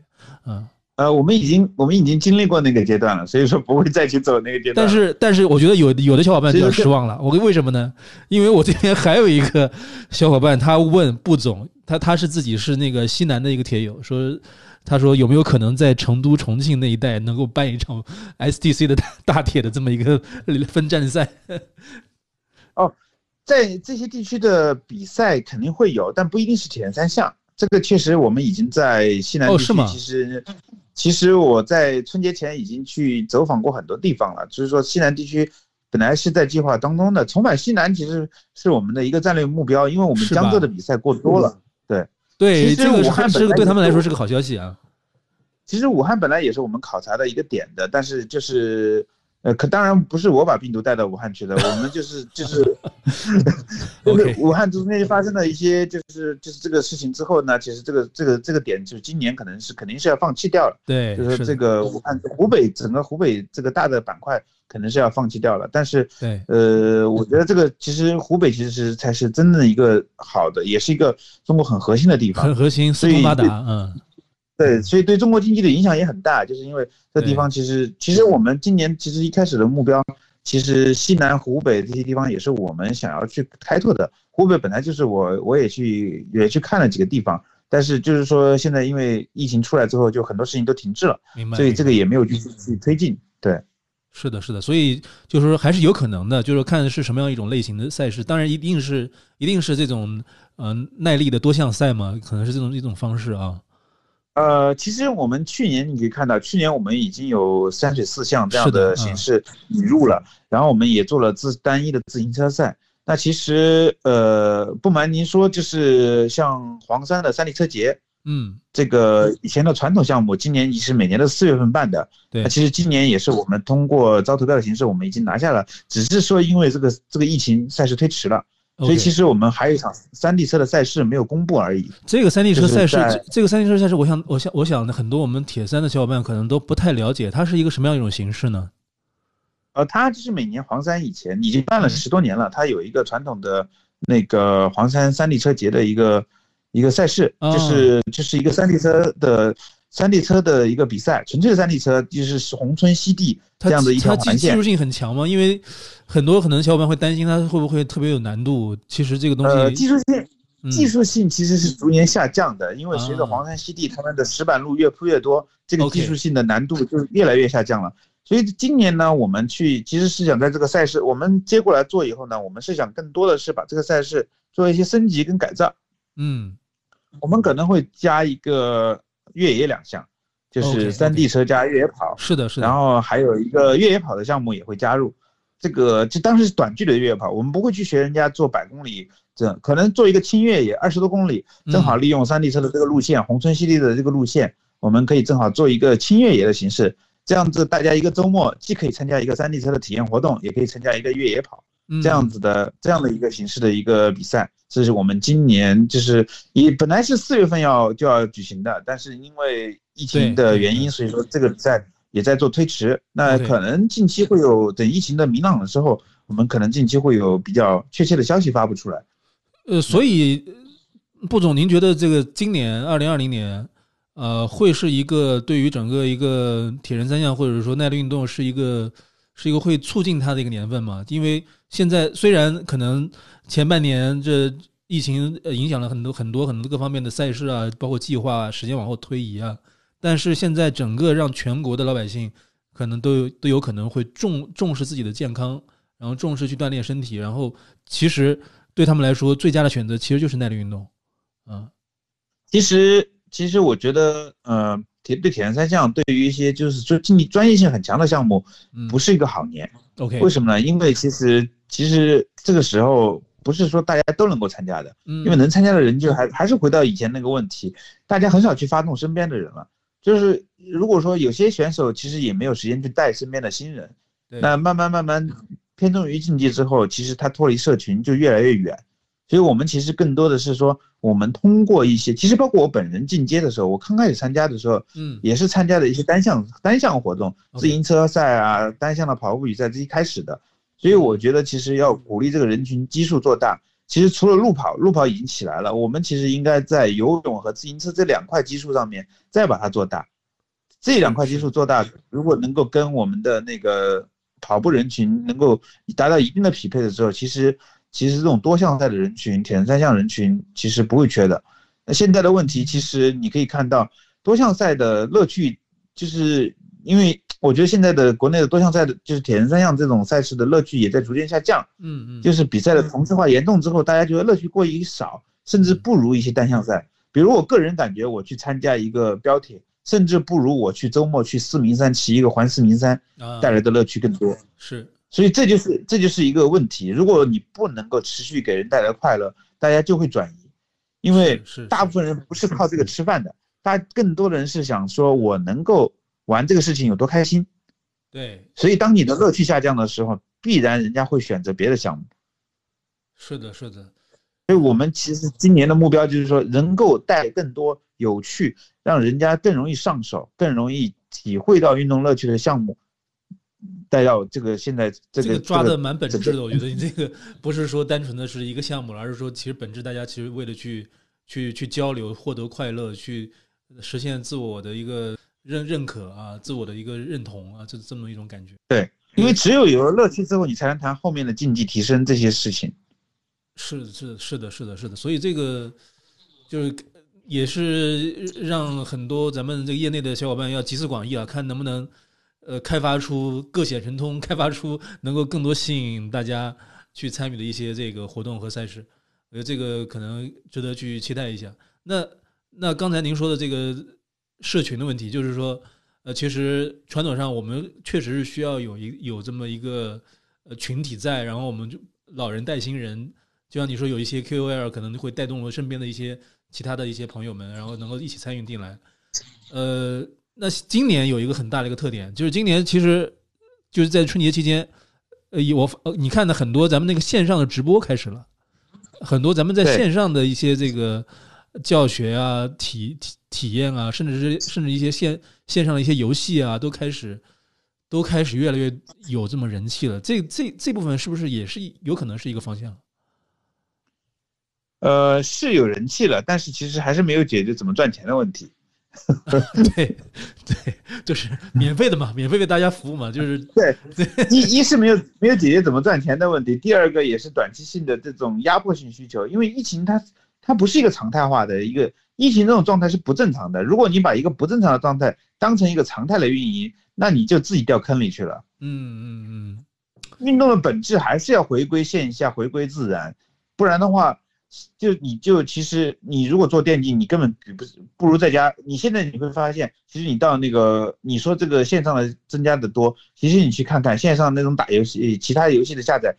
S1: 嗯，
S2: 呃，我们已经我们已经经历过那个阶段了，所以说不会再去走那个阶段。
S1: 但是但是，我觉得有有的小伙伴比较失望了。我为什么呢？因为我这边还有一个小伙伴，他问布总，他他是自己是那个西南的一个铁友，说他说有没有可能在成都、重庆那一带能够办一场 STC 的大大铁的这么一个分站赛？
S2: 哦，在这些地区的比赛肯定会有，但不一定是铁人三项。这个确实我们已经在西南地区，其实。其实我在春节前已经去走访过很多地方了，就是说西南地区本来是在计划当中的，重返西南其实是我们的一个战略目标，因为我们江浙的比赛过多了。对
S1: 对，
S2: 这个武汉
S1: 是对他们来说是个好消息啊。
S2: 其实武汉本来也是我们考察的一个点的，但是就是。呃，可当然不是我把病毒带到武汉去的，我们就是就是 就是武汉中间发生了一些就是就是这个事情之后呢，其实这个这个这个点就是今年可能是肯定是要放弃掉了，
S1: 对，
S2: 就是这个武汉湖北整个湖北这个大的板块可能是要放弃掉了，但是
S1: 对，
S2: 呃，我觉得这个其实湖北其实是才是真正一个好的，也是一个中国很核心的地方，
S1: 很核心，四通八达，嗯。
S2: 对，所以对中国经济的影响也很大，就是因为这地方其实，其实我们今年其实一开始的目标，其实西南、湖北这些地方也是我们想要去开拓的。湖北本来就是我我也去也去看了几个地方，但是就是说现在因为疫情出来之后，就很多事情都停滞了，所以这个也没有继续去推进。对，
S1: 是的，是的，所以就是说还是有可能的，就是看是什么样一种类型的赛事，当然一定是一定是这种嗯耐力的多项赛嘛，可能是这种一种方式啊。
S2: 呃，其实我们去年你可以看到，去年我们已经有三水四项这样的形式引入了，然后我们也做了自单一的自行车赛。那其实呃，不瞒您说，就是像黄山的山地车节，
S1: 嗯，
S2: 这个以前的传统项目，今年也是每年的四月份办的。
S1: 对，
S2: 那其实今年也是我们通过招投标的形式，我们已经拿下了，只是说因为这个这个疫情赛事推迟了。所以其实我们还有一场山地车的赛事没有公布而已。
S1: 这个山地车赛事，这个山地车赛事，我想，我想，我想，很多我们铁三的小伙伴可能都不太了解，它是一个什么样一种形式呢？
S2: 呃，它就是每年黄山以前已经办了十多年了，它有一个传统的那个黄山山地车节的一个一个赛事，就是就是一个山地车的。山地车的一个比赛，纯粹的山地车就是红村西地这样的一条环
S1: 线。技术性很强吗？因为很多可能小伙伴会担心它会不会特别有难度。其实这个东西，
S2: 呃，技术性技术性其实是逐年下降的，因为随着黄山西地他们的石板路越铺越多，这个技术性的难度就越来越下降了。所以今年呢，我们去其实是想在这个赛事我们接过来做以后呢，我们是想更多的是把这个赛事做一些升级跟改造。
S1: 嗯，
S2: 我们可能会加一个。越野两项，就是山地车加越野跑，
S1: 是的，是
S2: 的。然后还有一个越野跑的项目也会加入，这个就当时是短距离的越野跑，我们不会去学人家做百公里，这可能做一个轻越野，二十多公里，正好利用山地车的这个路线，红村西地的这个路线，我们可以正好做一个轻越野的形式，这样子大家一个周末既可以参加一个山地车的体验活动，也可以参加一个越野跑。这样子的这样的一个形式的一个比赛，这是我们今年就是也本来是四月份要就要举行的，但是因为疫情的原因，所以说这个比赛也在做推迟。那可能近期会有等疫情的明朗了之后，我们可能近期会有比较确切的消息发布出来。
S1: 呃，所以布总，您觉得这个今年二零二零年，呃，会是一个对于整个一个铁人三项或者说耐力运动是一个是一个会促进它的一个年份吗？因为现在虽然可能前半年这疫情呃影响了很多很多很多各方面的赛事啊，包括计划啊时间往后推移啊，但是现在整个让全国的老百姓可能都有都有可能会重重视自己的健康，然后重视去锻炼身体，然后其实对他们来说最佳的选择其实就是耐力运动，嗯，
S2: 其实其实我觉得呃铁对铁人三项对于一些就是就竞技专业性很强的项目不是一个好年
S1: ，OK，
S2: 为什么呢？因为其实。其实这个时候不是说大家都能够参加的，因为能参加的人就还还是回到以前那个问题，大家很少去发动身边的人了。就是如果说有些选手其实也没有时间去带身边的新人，那慢慢慢慢偏重于竞技之后，其实他脱离社群就越来越远。所以我们其实更多的是说，我们通过一些，其实包括我本人进阶的时候，我刚开始参加的时候，
S1: 嗯，
S2: 也是参加的一些单项单项活动，自行车赛啊，单项的跑步比赛这一开始的。所以我觉得，其实要鼓励这个人群基数做大。其实除了路跑，路跑已经起来了，我们其实应该在游泳和自行车这两块基数上面再把它做大。这两块基数做大，如果能够跟我们的那个跑步人群能够达到一定的匹配的时候，其实其实这种多项赛的人群，铁人三项人群其实不会缺的。那现在的问题，其实你可以看到多项赛的乐趣，就是因为我觉得现在的国内的多项赛的，就是铁人三项这种赛事的乐趣也在逐渐下降。
S1: 嗯嗯，
S2: 就是比赛的同质化严重之后，大家觉得乐趣过于少，甚至不如一些单项赛。比如我个人感觉，我去参加一个标铁，甚至不如我去周末去四明山骑一个环四明山带来的乐趣更多。
S1: 是，
S2: 所以这就是这就是一个问题。如果你不能够持续给人带来快乐，大家就会转移。因为大部分人不是靠这个吃饭的，大更多的人是想说，我能够玩这个事情有多开心。
S1: 对，
S2: 所以当你的乐趣下降的时候，必然人家会选择别的项目。
S1: 是的，是的。
S2: 所以我们其实今年的目标就是说，能够带更多有趣，让人家更容易上手、更容易体会到运动乐趣的项目，带到这个现在这个
S1: 抓的蛮本质的。我觉得你这个不是说单纯的是一个项目了，而是说其实本质大家其实为了去。去去交流，获得快乐，去实现自我的一个认认可啊，自我的一个认同啊，这这么一种感觉。
S2: 对，因为只有有了乐趣之后，你才能谈后面的竞技提升这些事情。
S1: 是是是的，是的，是的。所以这个就是也是让很多咱们这个业内的小伙伴要集思广益啊，看能不能呃开发出各显神通，开发出能够更多吸引大家去参与的一些这个活动和赛事。我觉得这个可能值得去期待一下。那那刚才您说的这个社群的问题，就是说，呃，其实传统上我们确实是需要有一有这么一个呃群体在，然后我们就老人带新人，就像你说有一些 KOL 可能会带动了身边的一些其他的一些朋友们，然后能够一起参与进来。呃，那今年有一个很大的一个特点，就是今年其实就是在春节期间，呃，我呃你看的很多咱们那个线上的直播开始了。很多咱们在线上的一些这个教学啊、体体体验啊，甚至是甚至一些线线上的一些游戏啊，都开始都开始越来越有这么人气了。这这这部分是不是也是有可能是一个方向？
S2: 呃，是有人气了，但是其实还是没有解决怎么赚钱的问题。
S1: 对对，就是免费的嘛，免费为大家服务嘛，就是
S2: 对。一一是没有没有解决怎么赚钱的问题，第二个也是短期性的这种压迫性需求，因为疫情它它不是一个常态化的一个疫情这种状态是不正常的。如果你把一个不正常的状态当成一个常态来运营，那你就自己掉坑里去了。
S1: 嗯嗯嗯，
S2: 运动的本质还是要回归线下，回归自然，不然的话。就你就其实你如果做电竞，你根本比不不如在家。你现在你会发现，其实你到那个你说这个线上的增加的多，其实你去看看线上那种打游戏、其他游戏的下载，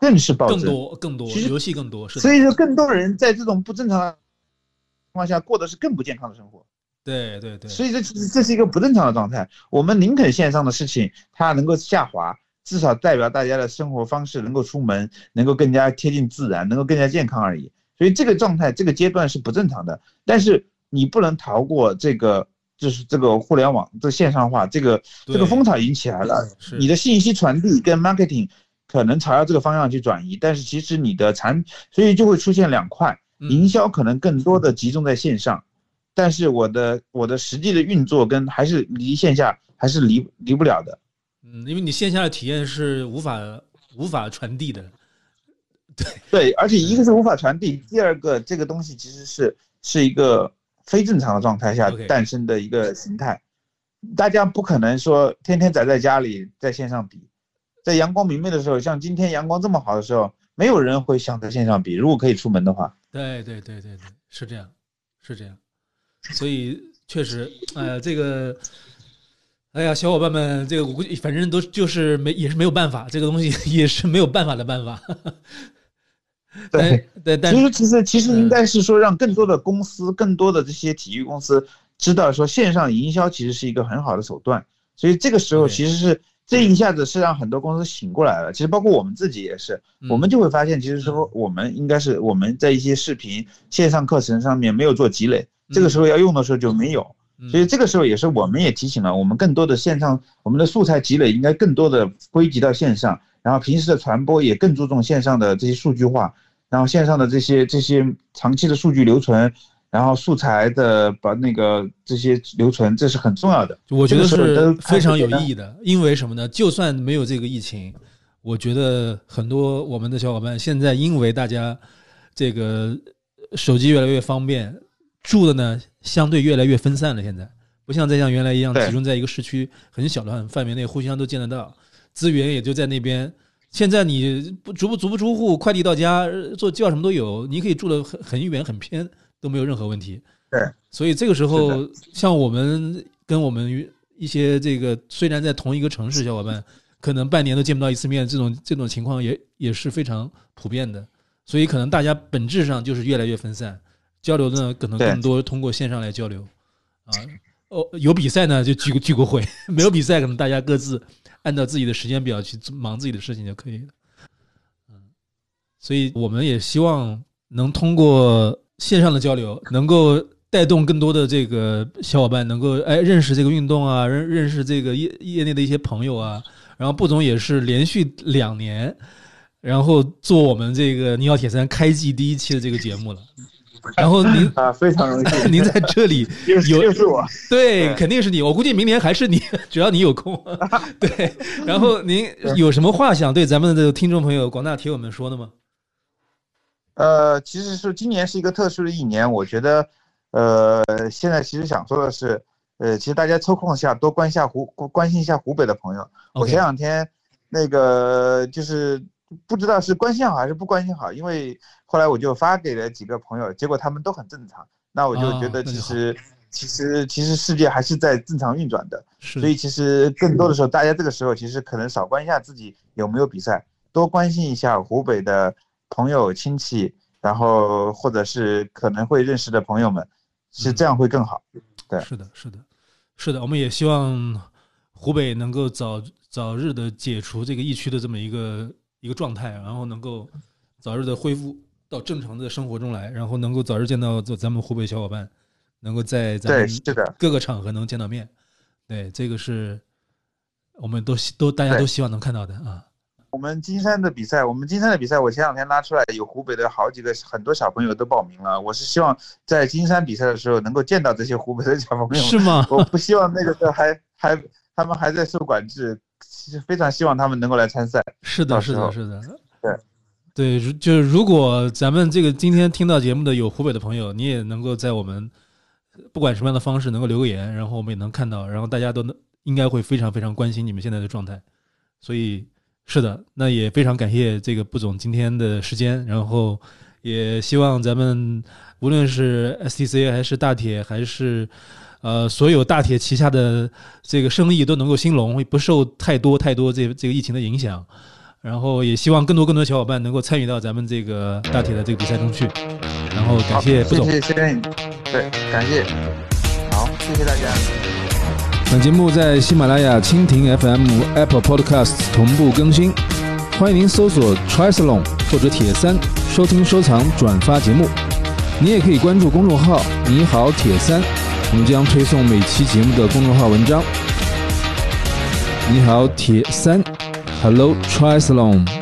S2: 更是暴增，
S1: 更多更多，
S2: 其实
S1: 游戏更多。
S2: 所以说，更多人在这种不正常的情况下过的是更不健康的生活。
S1: 对对对。
S2: 所以这这是一个不正常的状态。我们宁肯线上的事情它能够下滑。至少代表大家的生活方式能够出门，能够更加贴近自然，能够更加健康而已。所以这个状态，这个阶段是不正常的。但是你不能逃过这个，就是这个互联网这线上化，这个这个风潮已经起来了。你的信息传递跟 marketing 可能朝着这个方向去转移，但是其实你的产，所以就会出现两块，营销可能更多的集中在线上，但是我的我的实际的运作跟还是离线下还是离离不了的。
S1: 嗯，因为你线下的体验是无法无法传递的，对
S2: 对，而且一个是无法传递，第二个这个东西其实是是一个非正常的状态下诞生的一个形态，大家不可能说天天宅在家里在线上比，在阳光明媚的时候，像今天阳光这么好的时候，没有人会想在线上比，如果可以出门的话，
S1: 对对对对对，是这样，是这样，所以确实，哎呀，这个。哎呀，小伙伴们，这个我估计反正都就是没也是没有办法，这个东西 也是没有办法的办法。
S2: 对
S1: 对，但
S2: 其实其实其实应该是说，让更多的公司、更多的这些体育公司知道，说线上营销其实是一个很好的手段。所以这个时候其实是这一下子是让很多公司醒过来了。其实包括我们自己也是，我们就会发现，其实说我们应该是我们在一些视频线上课程上面没有做积累，这个时候要用的时候就没有。所以这个时候也是，我们也提醒了我们更多的线上，我们的素材积累应该更多的归集到线上，然后平时的传播也更注重线上的这些数据化，然后线上的这些这些长期的数据留存，然后素材的把那个这些留存，这是很重要的。
S1: 我觉得是非常有意义的，因为什么呢？就算没有这个疫情，我觉得很多我们的小伙伴现在因为大家这个手机越来越方便，住的呢相对越来越分散了。现在不像再像原来一样集中在一个市区很小的范围内，互相都见得到，资源也就在那边。现在你不足不足不出户，快递到家，做叫什么都有，你可以住的很很远很偏。都没有任何问题，
S2: 对，
S1: 所以这个时候，像我们跟我们一些这个虽然在同一个城市，小伙伴可能半年都见不到一次面，这种这种情况也也是非常普遍的。所以可能大家本质上就是越来越分散，交流呢可能更多通过线上来交流啊。哦，有比赛呢就聚个聚个会，没有比赛可能大家各自按照自己的时间表去忙自己的事情就可以了。嗯，所以我们也希望能通过。线上的交流能够带动更多的这个小伙伴能够哎认识这个运动啊，认认识这个业业内的一些朋友啊。然后布总也是连续两年，然后做我们这个《尼奥铁三》开季第一期的这个节目了。然后您
S2: 啊非常荣幸，
S1: 您在这里 有
S2: 又是我，
S1: 对，肯定是你。我估计明年还是你，只要你有空。对，然后您有什么话想对咱们的听众朋友、广大铁友们说的吗？
S2: 呃，其实是今年是一个特殊的一年，我觉得，呃，现在其实想说的是，呃，其实大家抽空下多关一下湖，关心一下湖北的朋友。我前两天那个就是不知道是关心好还是不关心好，因为后来我就发给了几个朋友，结果他们都很正常。那我就觉得其实其实其实世界还是在正常运转的，所以其实更多的时候，大家这个时候其实可能少关心一下自己有没有比赛，多关心一下湖北的。朋友、亲戚，然后或者是可能会认识的朋友们，是这样会更好。对，
S1: 是的，是的，是的。我们也希望湖北能够早早日的解除这个疫区的这么一个一个状态，然后能够早日的恢复到正常的生活中来，然后能够早日见到咱们湖北小伙伴，能够在咱们各个场合能见到面。对，这个是我们都都大家都希望能看到的啊。
S2: 我们金山的比赛，我们金山的比赛，我前两天拉出来，有湖北的好几个很多小朋友都报名了。我是希望在金山比赛的时候能够见到这些湖北的小朋友。
S1: 是吗？
S2: 我不希望那个时候还还他们还在受管制，其实非常希望他们能够来参赛。
S1: 是的，是的，是的。
S2: 对，
S1: 对，就是如果咱们这个今天听到节目的有湖北的朋友，你也能够在我们不管什么样的方式能够留个言，然后我们也能看到，然后大家都能应该会非常非常关心你们现在的状态，所以。是的，那也非常感谢这个布总今天的时间，然后也希望咱们无论是 STC 还是大铁还是呃所有大铁旗下的这个生意都能够兴隆，不受太多太多这这个疫情的影响，然后也希望更多更多小伙伴能够参与到咱们这个大铁的这个比赛中去，然后感谢布总，
S2: 谢谢谢谢你，对，感谢，好，谢谢大家。
S1: 本节目在喜马拉雅、蜻蜓 FM、Apple Podcasts 同步更新，欢迎您搜索 Triathlon 或者铁三收听、收藏、转发节目。你也可以关注公众号“你好铁三”，我们将推送每期节目的公众号文章。你好铁三，Hello Triathlon。